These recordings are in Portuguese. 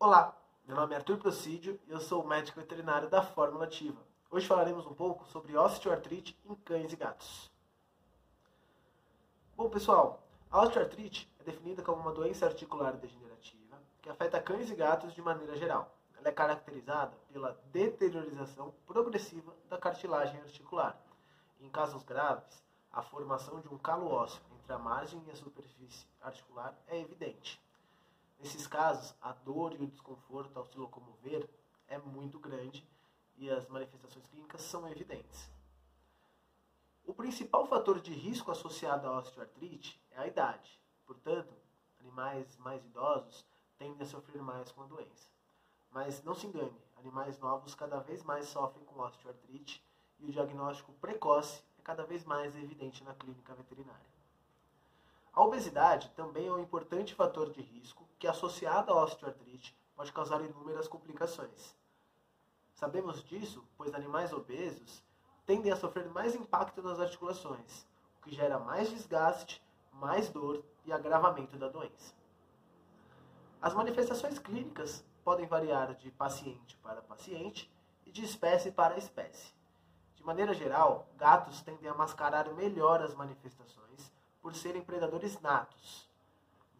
Olá, meu nome é Arthur Procídio e eu sou o médico veterinário da Fórmula Ativa. Hoje falaremos um pouco sobre osteoartrite em cães e gatos. Bom, pessoal, a osteoartrite é definida como uma doença articular degenerativa que afeta cães e gatos de maneira geral. Ela é caracterizada pela deteriorização progressiva da cartilagem articular. Em casos graves, a formação de um calo ósseo entre a margem e a superfície articular é evidente. Nesses casos, a dor e o desconforto ao se locomover é muito grande e as manifestações clínicas são evidentes. O principal fator de risco associado à osteoartrite é a idade. Portanto, animais mais idosos tendem a sofrer mais com a doença. Mas não se engane, animais novos cada vez mais sofrem com osteoartrite e o diagnóstico precoce é cada vez mais evidente na clínica veterinária. A obesidade também é um importante fator de risco que, associado à osteoartrite, pode causar inúmeras complicações. Sabemos disso, pois animais obesos tendem a sofrer mais impacto nas articulações, o que gera mais desgaste, mais dor e agravamento da doença. As manifestações clínicas podem variar de paciente para paciente e de espécie para espécie. De maneira geral, gatos tendem a mascarar melhor as manifestações por serem predadores natos.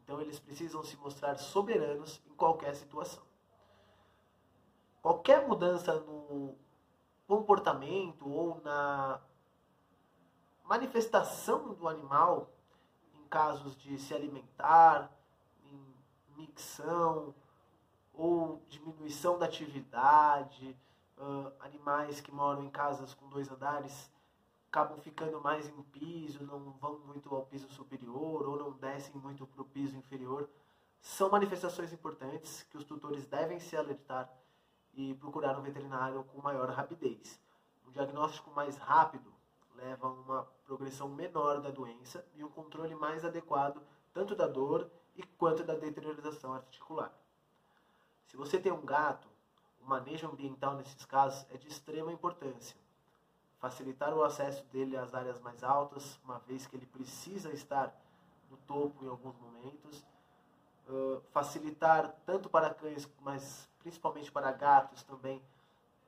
Então eles precisam se mostrar soberanos em qualquer situação. Qualquer mudança no comportamento ou na manifestação do animal, em casos de se alimentar, em micção ou diminuição da atividade, animais que moram em casas com dois andares acabam ficando mais em piso, não vão muito ao piso superior ou não descem muito para o piso inferior, são manifestações importantes que os tutores devem se alertar e procurar um veterinário com maior rapidez. Um diagnóstico mais rápido leva a uma progressão menor da doença e um controle mais adequado tanto da dor e quanto da deteriorização articular. Se você tem um gato, o manejo ambiental nesses casos é de extrema importância facilitar o acesso dele às áreas mais altas, uma vez que ele precisa estar no topo em alguns momentos. Uh, facilitar tanto para cães, mas principalmente para gatos também,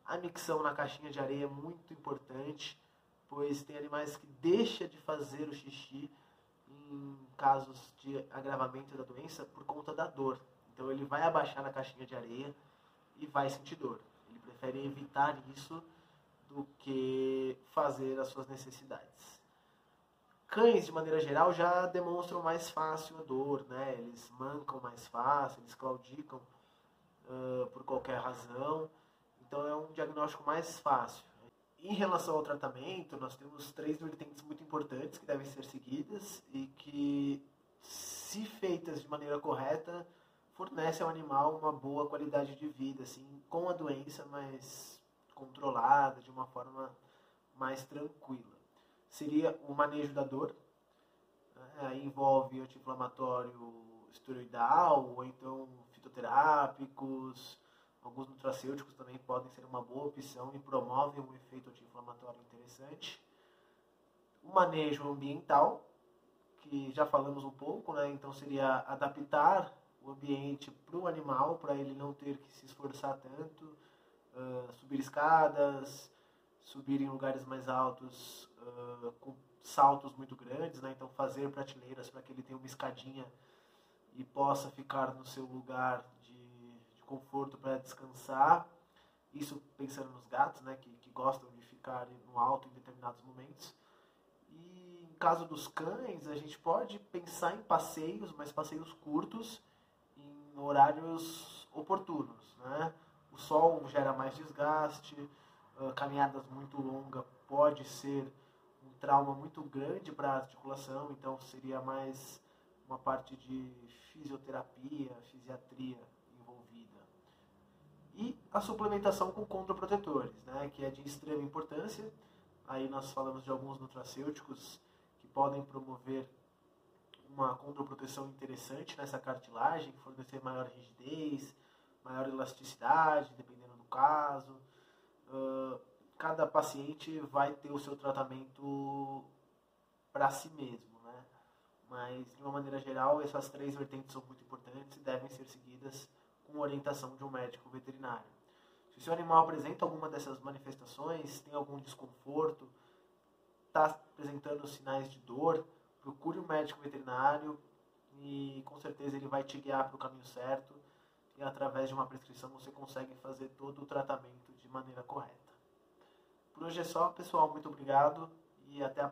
a micção na caixinha de areia é muito importante, pois tem animais que deixam de fazer o xixi em casos de agravamento da doença por conta da dor. Então ele vai abaixar na caixinha de areia e vai sentir dor. Ele prefere evitar isso do que fazer as suas necessidades. Cães, de maneira geral, já demonstram mais fácil a dor, né? Eles mancam mais fácil, eles claudicam uh, por qualquer razão. Então é um diagnóstico mais fácil. Em relação ao tratamento, nós temos três vertentes muito importantes que devem ser seguidas e que, se feitas de maneira correta, fornecem ao animal uma boa qualidade de vida, assim, com a doença, mas controlada, de uma forma mais tranquila. Seria o manejo da dor, né? envolve anti-inflamatório esteroidal, ou então fitoterápicos, alguns nutracêuticos também podem ser uma boa opção e promovem um efeito anti-inflamatório interessante. O manejo ambiental, que já falamos um pouco, né? então seria adaptar o ambiente para o animal, para ele não ter que se esforçar tanto, uh, subir escadas, subir em lugares mais altos uh, com saltos muito grandes, né? então fazer prateleiras para que ele tenha uma escadinha e possa ficar no seu lugar de, de conforto para descansar. Isso pensando nos gatos, né? que, que gostam de ficar no alto em determinados momentos. E em caso dos cães, a gente pode pensar em passeios, mas passeios curtos, em horários oportunos. Né? O sol gera mais desgaste, caminhadas muito longas pode ser um trauma muito grande para a articulação, então seria mais uma parte de fisioterapia, fisiatria envolvida. E a suplementação com contraprotetores, né, que é de extrema importância. Aí nós falamos de alguns nutracêuticos que podem promover uma contraproteção interessante nessa cartilagem, fornecer maior rigidez, maior elasticidade, dependendo do caso. Uh, cada paciente vai ter o seu tratamento para si mesmo, né? Mas, de uma maneira geral, essas três vertentes são muito importantes e devem ser seguidas com orientação de um médico veterinário. Se o seu animal apresenta alguma dessas manifestações, tem algum desconforto, está apresentando sinais de dor, procure um médico veterinário e com certeza ele vai te guiar para o caminho certo e através de uma prescrição você consegue fazer todo o tratamento de maneira correta. Por hoje é só, pessoal. Muito obrigado e até a